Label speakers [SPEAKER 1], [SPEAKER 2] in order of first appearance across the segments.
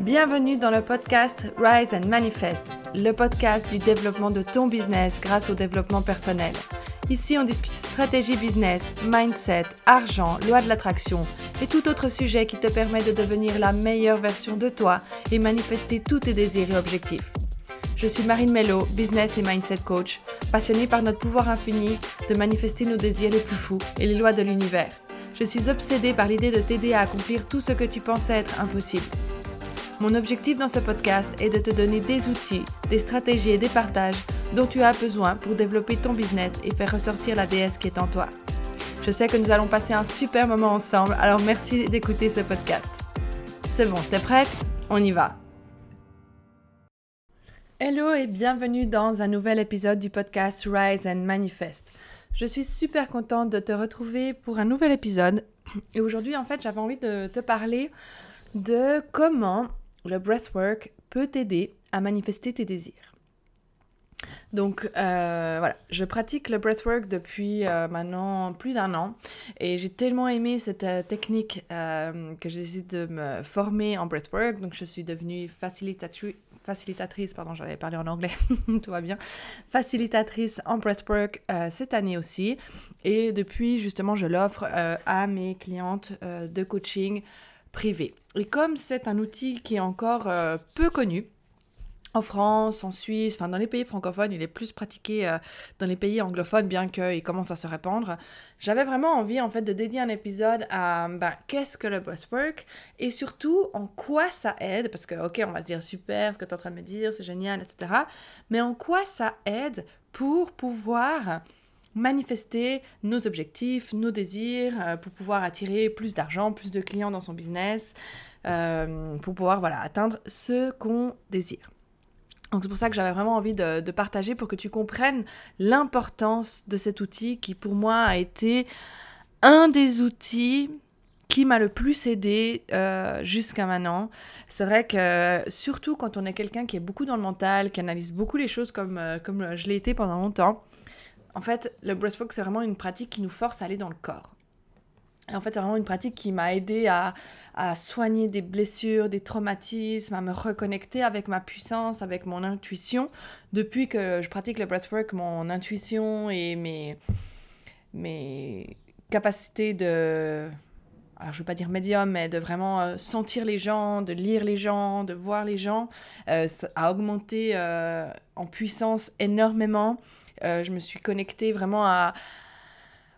[SPEAKER 1] Bienvenue dans le podcast Rise and Manifest, le podcast du développement de ton business grâce au développement personnel. Ici, on discute stratégie business, mindset, argent, loi de l'attraction et tout autre sujet qui te permet de devenir la meilleure version de toi et manifester tous tes désirs et objectifs. Je suis Marine Mello, business et mindset coach, passionnée par notre pouvoir infini de manifester nos désirs les plus fous et les lois de l'univers. Je suis obsédée par l'idée de t'aider à accomplir tout ce que tu pensais être impossible. Mon objectif dans ce podcast est de te donner des outils, des stratégies et des partages dont tu as besoin pour développer ton business et faire ressortir la déesse qui est en toi. Je sais que nous allons passer un super moment ensemble, alors merci d'écouter ce podcast. C'est bon, t'es prête? On y va. Hello et bienvenue dans un nouvel épisode du podcast Rise and Manifest. Je suis super contente de te retrouver pour un nouvel épisode. Et aujourd'hui, en fait, j'avais envie de te parler de comment le breathwork peut t'aider à manifester tes désirs. Donc euh, voilà, je pratique le breathwork depuis euh, maintenant plus d'un an et j'ai tellement aimé cette euh, technique que j'ai décidé de me former en breathwork. Donc je suis devenue facilitatrice, facilitatrice pardon, j'allais parler en anglais, tout va bien, facilitatrice en breathwork cette année aussi. Et depuis, justement, je l'offre à mes clientes de coaching privé. Et comme c'est un outil qui est encore euh, peu connu, en France, en Suisse, enfin dans les pays francophones, il est plus pratiqué euh, dans les pays anglophones, bien qu'il commence à se répandre. J'avais vraiment envie en fait de dédier un épisode à ben, qu'est-ce que le breathwork et surtout en quoi ça aide, parce que ok on va se dire super, ce que tu es en train de me dire, c'est génial, etc. Mais en quoi ça aide pour pouvoir manifester nos objectifs, nos désirs, euh, pour pouvoir attirer plus d'argent, plus de clients dans son business, euh, pour pouvoir voilà, atteindre ce qu'on désire. Donc c'est pour ça que j'avais vraiment envie de, partager pour que tu comprennes l'importance de cet outil qui pour moi a été un des outils qui m'a le plus aidé euh, jusqu'à maintenant. C'est vrai que surtout quand on est quelqu'un qui est beaucoup dans le mental, qui analyse beaucoup les choses comme, comme je l'ai été pendant longtemps, en fait, le breathwork, c'est vraiment une pratique qui nous force à aller dans le corps. Et en fait, c'est vraiment une pratique qui m'a aidé à, soigner des blessures, des traumatismes, à me reconnecter avec ma puissance, avec mon intuition. Depuis que je pratique le breathwork, mon intuition et mes, mes capacités de... Alors, je ne veux pas dire médium, mais de vraiment euh, sentir les gens, de lire les gens, de voir les gens, euh, a augmenté euh, en puissance énormément. Euh, je me suis connectée vraiment à,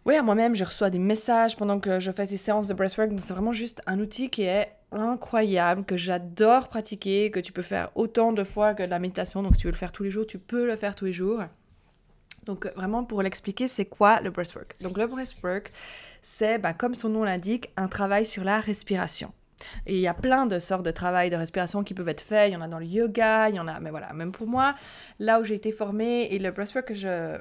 [SPEAKER 1] à moi-même. Je reçois des messages pendant que je fais ces séances de breathwork. C'est vraiment juste un outil qui est incroyable, que j'adore pratiquer, que tu peux faire autant de fois que de la méditation. Donc si tu veux le faire tous les jours, tu peux le faire tous les jours. Donc vraiment pour l'expliquer, c'est quoi le breathwork? Donc le breathwork, c'est, bah, comme son nom l'indique, un travail sur la respiration. Et il y a plein de sortes de travail de respiration qui peuvent être faits. Il y en a dans le yoga, il y en a, mais voilà, même pour moi, là où j'ai été formée et le breathwork que je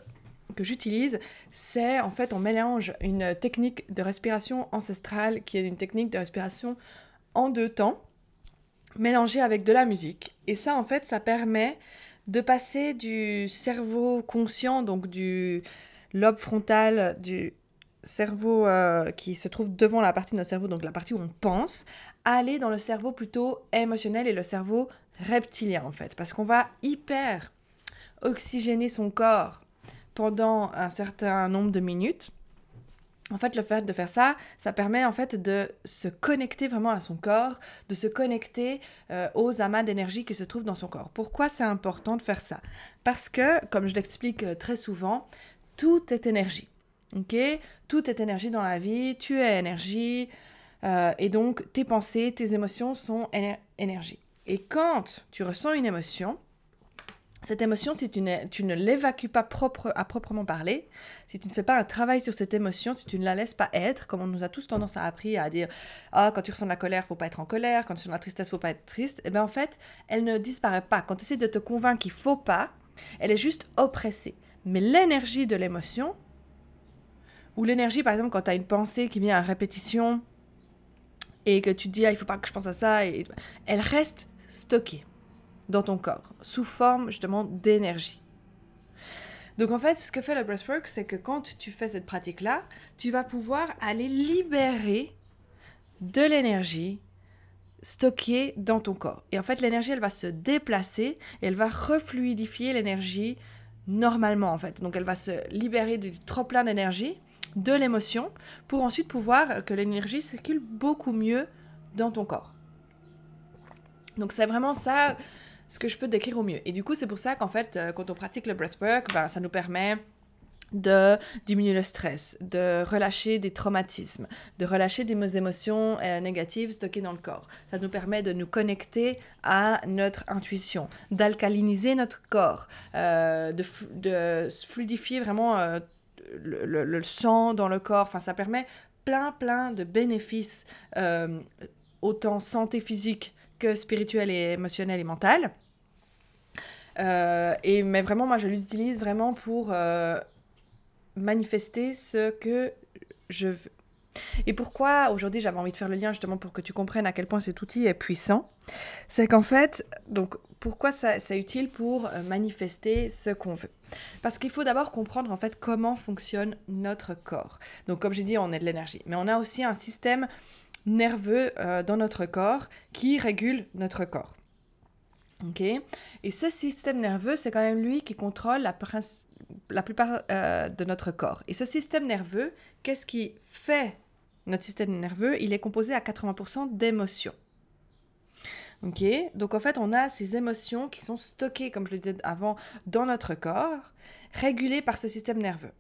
[SPEAKER 1] que j'utilise, c'est en fait on mélange une technique de respiration ancestrale qui est une technique de respiration en deux temps, mélangée avec de la musique. Et ça en fait, ça permet de passer du cerveau conscient, donc du lobe frontal du cerveau euh, qui se trouve devant la partie de notre cerveau, donc la partie où on pense, aller dans le cerveau plutôt émotionnel et le cerveau reptilien en fait. Parce qu'on va hyper oxygéner son corps pendant un certain nombre de minutes. En fait, le fait de faire ça, ça permet en fait de se connecter vraiment à son corps, de se connecter euh, aux amas d'énergie qui se trouvent dans son corps. Pourquoi c'est important de faire ça? Parce que, comme je l'explique euh, très souvent, tout est énergie. Ok? Tout est énergie dans la vie, tu es énergie, euh, et donc tes pensées, tes émotions sont énergie. Et quand tu ressens une émotion, cette émotion, si tu, tu ne l'évacues pas propre, à proprement parler, si tu ne fais pas un travail sur cette émotion, si tu ne la laisses pas être, comme on nous a tous tendance à appris à dire ah quand tu ressens de la colère, faut pas être en colère, quand tu ressens de la tristesse, faut pas être triste, et eh bien en fait, elle ne disparaît pas. Quand tu essaies de te convaincre qu'il faut pas, elle est juste oppressée. Mais l'énergie de l'émotion, ou l'énergie, par exemple, quand tu as une pensée qui vient à répétition et que tu te dis, ah, il faut pas que je pense à ça, et... elle reste stockée dans ton corps, sous forme justement d'énergie. Donc en fait, ce que fait le breathwork, c'est que quand tu fais cette pratique-là, tu vas pouvoir aller libérer de l'énergie stockée dans ton corps. Et en fait, l'énergie, elle va se déplacer elle va refluidifier l'énergie normalement, en fait. Donc, elle va se libérer du trop plein d'énergie, de l'émotion, pour ensuite pouvoir que l'énergie circule beaucoup mieux dans ton corps. Donc, c'est vraiment ça ce que je peux décrire au mieux. Et du coup, c'est pour ça qu'en fait, euh, quand on pratique le breathwork, ben, ça nous permet de diminuer le stress, de relâcher des traumatismes, de relâcher des émotions euh, négatives stockées dans le corps. Ça nous permet de nous connecter à notre intuition, d'alcaliniser notre corps, euh, de, fluidifier vraiment euh, le, le, sang dans le corps. Enfin, ça permet plein, plein de bénéfices, autant santé physique que spirituelle et émotionnelle et mentale. et, mais vraiment, moi, je l'utilise vraiment pour manifester ce que je veux. Et pourquoi aujourd'hui j'avais envie de faire le lien justement pour que tu comprennes à quel point cet outil est puissant, c'est qu'en fait, donc pourquoi ça, c'est utile pour euh, manifester ce qu'on veut Parce qu'il faut d'abord comprendre en fait comment fonctionne notre corps. Donc comme j'ai dit, on est de l'énergie, mais on a aussi un système nerveux euh, dans notre corps qui régule notre corps. Ok? Et ce système nerveux, c'est quand même lui qui contrôle la, plupart euh, de notre corps. Et ce système nerveux, qu'est-ce qui fait notre système nerveux? Il est composé à 80% d'émotions. Ok, donc en fait, on a ces émotions qui sont stockées, comme je le disais avant, dans notre corps, régulées par ce système nerveux.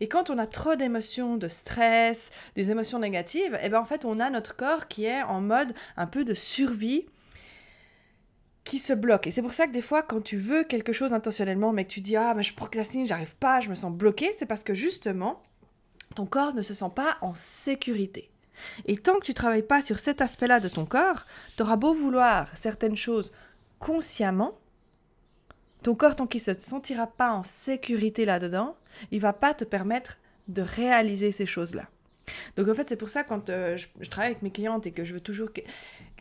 [SPEAKER 1] Et quand on a trop d'émotions, de stress, des émotions négatives, et eh ben en fait, on a notre corps qui est en mode un peu de survie qui se bloque. Et c'est pour ça que des fois, quand tu veux quelque chose intentionnellement, mais que tu dis Ah, mais je procrastine, j'arrive pas, je me sens bloqué, c'est parce que justement, ton corps ne se sent pas en sécurité. Et tant que tu travailles pas sur cet aspect-là de ton corps, tu auras beau vouloir certaines choses consciemment, ton corps, tant qu'il ne se sentira pas en sécurité là-dedans, il va pas te permettre de réaliser ces choses-là. Donc en fait, c'est pour ça quand euh, je, travaille avec mes clientes et que je veux toujours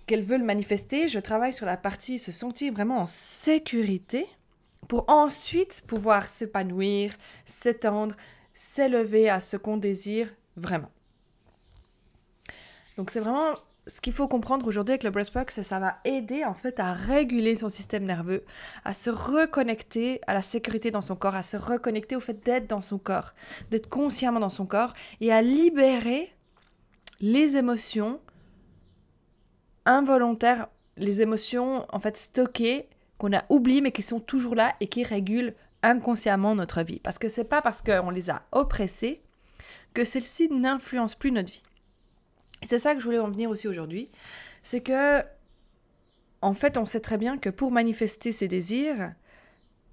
[SPEAKER 1] qu'elles veulent manifester, je travaille sur la partie se sentir vraiment en sécurité pour ensuite pouvoir s'épanouir, s'étendre, s'élever à ce qu'on désire vraiment. Donc c'est vraiment ce qu'il faut comprendre aujourd'hui avec le breathwork, c'est ça va aider en fait à réguler son système nerveux, à se reconnecter à la sécurité dans son corps, à se reconnecter au fait d'être dans son corps, d'être consciemment dans son corps et à libérer les émotions involontaires, les émotions en fait stockées qu'on a oubliées mais qui sont toujours là et qui régulent inconsciemment notre vie. Parce que c'est pas parce qu'on les a oppressées que celles-ci n'influencent plus notre vie. C'est ça que je voulais en venir aussi aujourd'hui, c'est que en fait, on sait très bien que pour manifester ses désirs,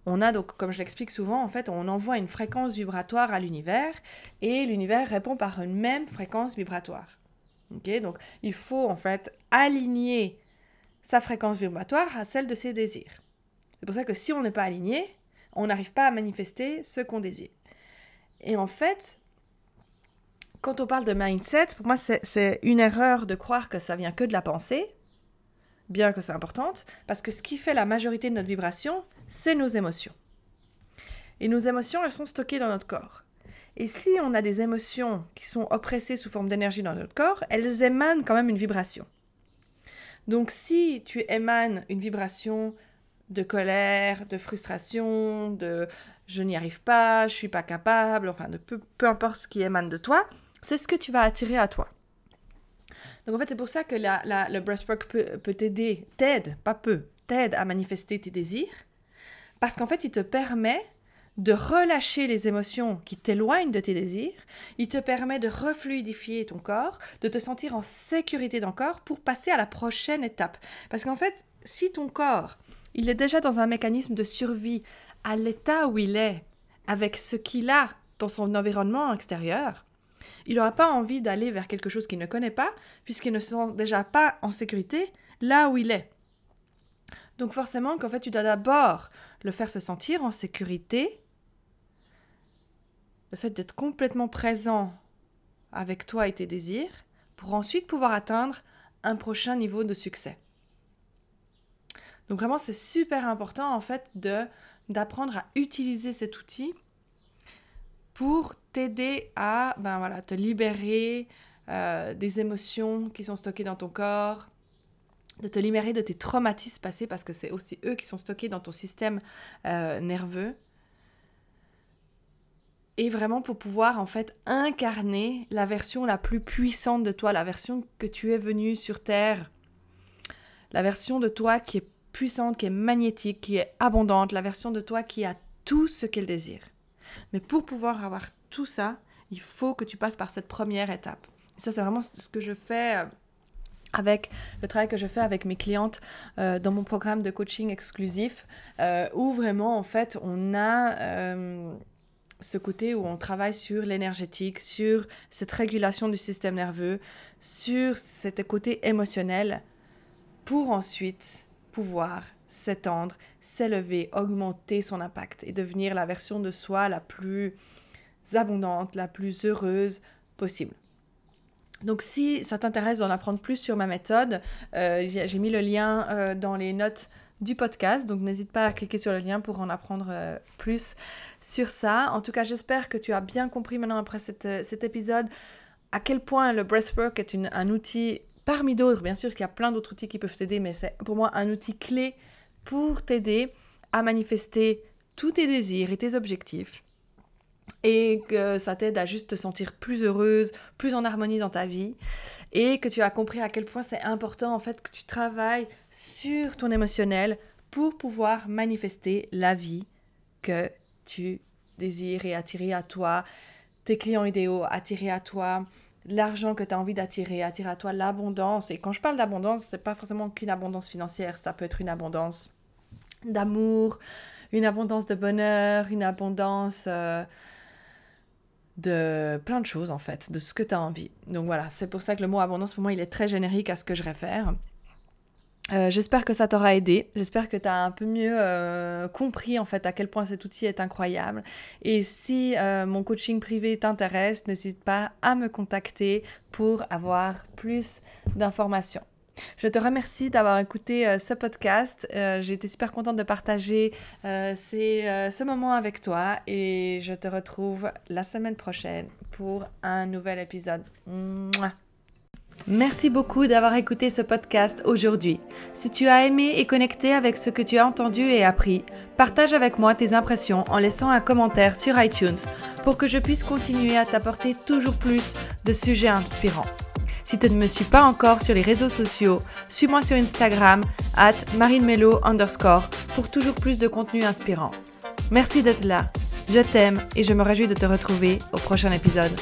[SPEAKER 1] on a donc, comme je l'explique souvent, en fait, on envoie une fréquence vibratoire à l'univers et l'univers répond par une même fréquence vibratoire. Donc, il faut en fait aligner sa fréquence vibratoire à celle de ses désirs. C'est pour ça que si on n'est pas aligné, on n'arrive pas à manifester ce qu'on désire. Et en fait, quand on parle de mindset, pour moi, c'est une erreur de croire que ça vient que de la pensée, bien que c'est importante, parce que ce qui fait la majorité de notre vibration, c'est nos émotions. Et nos émotions, elles sont stockées dans notre corps. Et si on a des émotions qui sont oppressées sous forme d'énergie dans notre corps, elles émanent quand même une vibration. Donc si tu émanes une vibration de colère, de frustration, de je n'y arrive pas, je suis pas capable, enfin de peu, importe ce qui émane de toi, c'est ce que tu vas attirer à toi. Donc en fait c'est pour ça que le breathwork peut, peut t'aider, t'aide, pas peu, t'aide à manifester tes désirs, parce qu'en fait il te permet de relâcher les émotions qui t'éloignent de tes désirs, il te permet de refluidifier ton corps, de te sentir en sécurité dans corps pour passer à la prochaine étape. Parce qu'en fait, si ton corps, il est déjà dans un mécanisme de survie à l'état où il est, avec ce qu'il a dans son environnement extérieur, il n'aura pas envie d'aller vers quelque chose qu'il ne connaît pas, puisqu'il ne se sent déjà pas en sécurité là où il est. Donc forcément qu'en fait tu dois d'abord le faire se sentir en sécurité le fait d'être complètement présent avec toi et tes désirs pour ensuite pouvoir atteindre un prochain niveau de succès. Donc vraiment, c'est super important en fait d'apprendre à utiliser cet outil pour t'aider à ben voilà, te libérer euh, des émotions qui sont stockées dans ton corps, de te libérer de tes traumatismes passés parce que c'est aussi eux qui sont stockés dans ton système euh, nerveux. Et vraiment pour pouvoir en fait incarner la version la plus puissante de toi, la version que tu es venu sur Terre, la version de toi qui est puissante, qui est magnétique, qui est abondante, la version de toi qui a tout ce qu'elle désire. Mais pour pouvoir avoir tout ça, il faut que tu passes par cette première étape. Et ça, c'est vraiment ce que je fais euh, avec le travail que je fais avec mes clientes euh, dans mon programme de coaching exclusif, euh, où vraiment, en fait, on a ce côté où on travaille sur l'énergétique, sur cette régulation du système nerveux, sur cet côté émotionnel, pour ensuite pouvoir s'étendre, s'élever, augmenter son impact et devenir la version de soi la plus abondante, la plus heureuse possible. Donc si ça t'intéresse d'en apprendre plus sur ma méthode, euh, j'ai mis le lien euh, dans les notes du podcast, donc n'hésite pas à cliquer sur le lien pour en apprendre euh, plus sur ça. En tout cas, j'espère que tu as bien compris maintenant après cet épisode à quel point le breathwork est un outil parmi d'autres. Bien sûr qu'il y a plein d'autres outils qui peuvent t'aider, mais c'est pour moi un outil clé pour t'aider à manifester tous tes désirs et tes objectifs et que ça t'aide à juste te sentir plus heureuse, plus en harmonie dans ta vie et que tu as compris à quel point c'est important en fait que tu travailles sur ton émotionnel pour pouvoir manifester la vie que tu désires et attirer à toi, tes clients idéaux, attirer à toi l'argent que tu as envie d'attirer, attirer à toi l'abondance. Et quand je parle d'abondance, c'est pas forcément qu'une abondance financière, ça peut être une abondance d'amour, une abondance de bonheur, une abondance euh, de plein de choses en fait, de ce que tu as envie. Donc voilà, c'est pour ça que le mot abondance pour moi il est très générique à ce que je réfère. Euh, j'espère que ça t'aura aidé, j'espère que tu as un peu mieux euh, compris en fait à quel point cet outil est incroyable. Et si mon coaching privé t'intéresse, n'hésite pas à me contacter pour avoir plus d'informations. Je te remercie d'avoir écouté euh, ce podcast. Euh, j'ai été super contente de partager euh, ce moment avec toi et je te retrouve la semaine prochaine pour un nouvel épisode. Merci beaucoup d'avoir écouté ce podcast aujourd'hui. Si tu as aimé et connecté avec ce que tu as entendu et appris, partage avec moi tes impressions en laissant un commentaire sur iTunes pour que je puisse continuer à t'apporter toujours plus de sujets inspirants. Si tu ne me suis pas encore sur les réseaux sociaux, suis-moi sur Instagram, at marinemelo underscore, pour toujours plus de contenu inspirant. Merci d'être là. Je t'aime et je me réjouis de te retrouver au prochain épisode.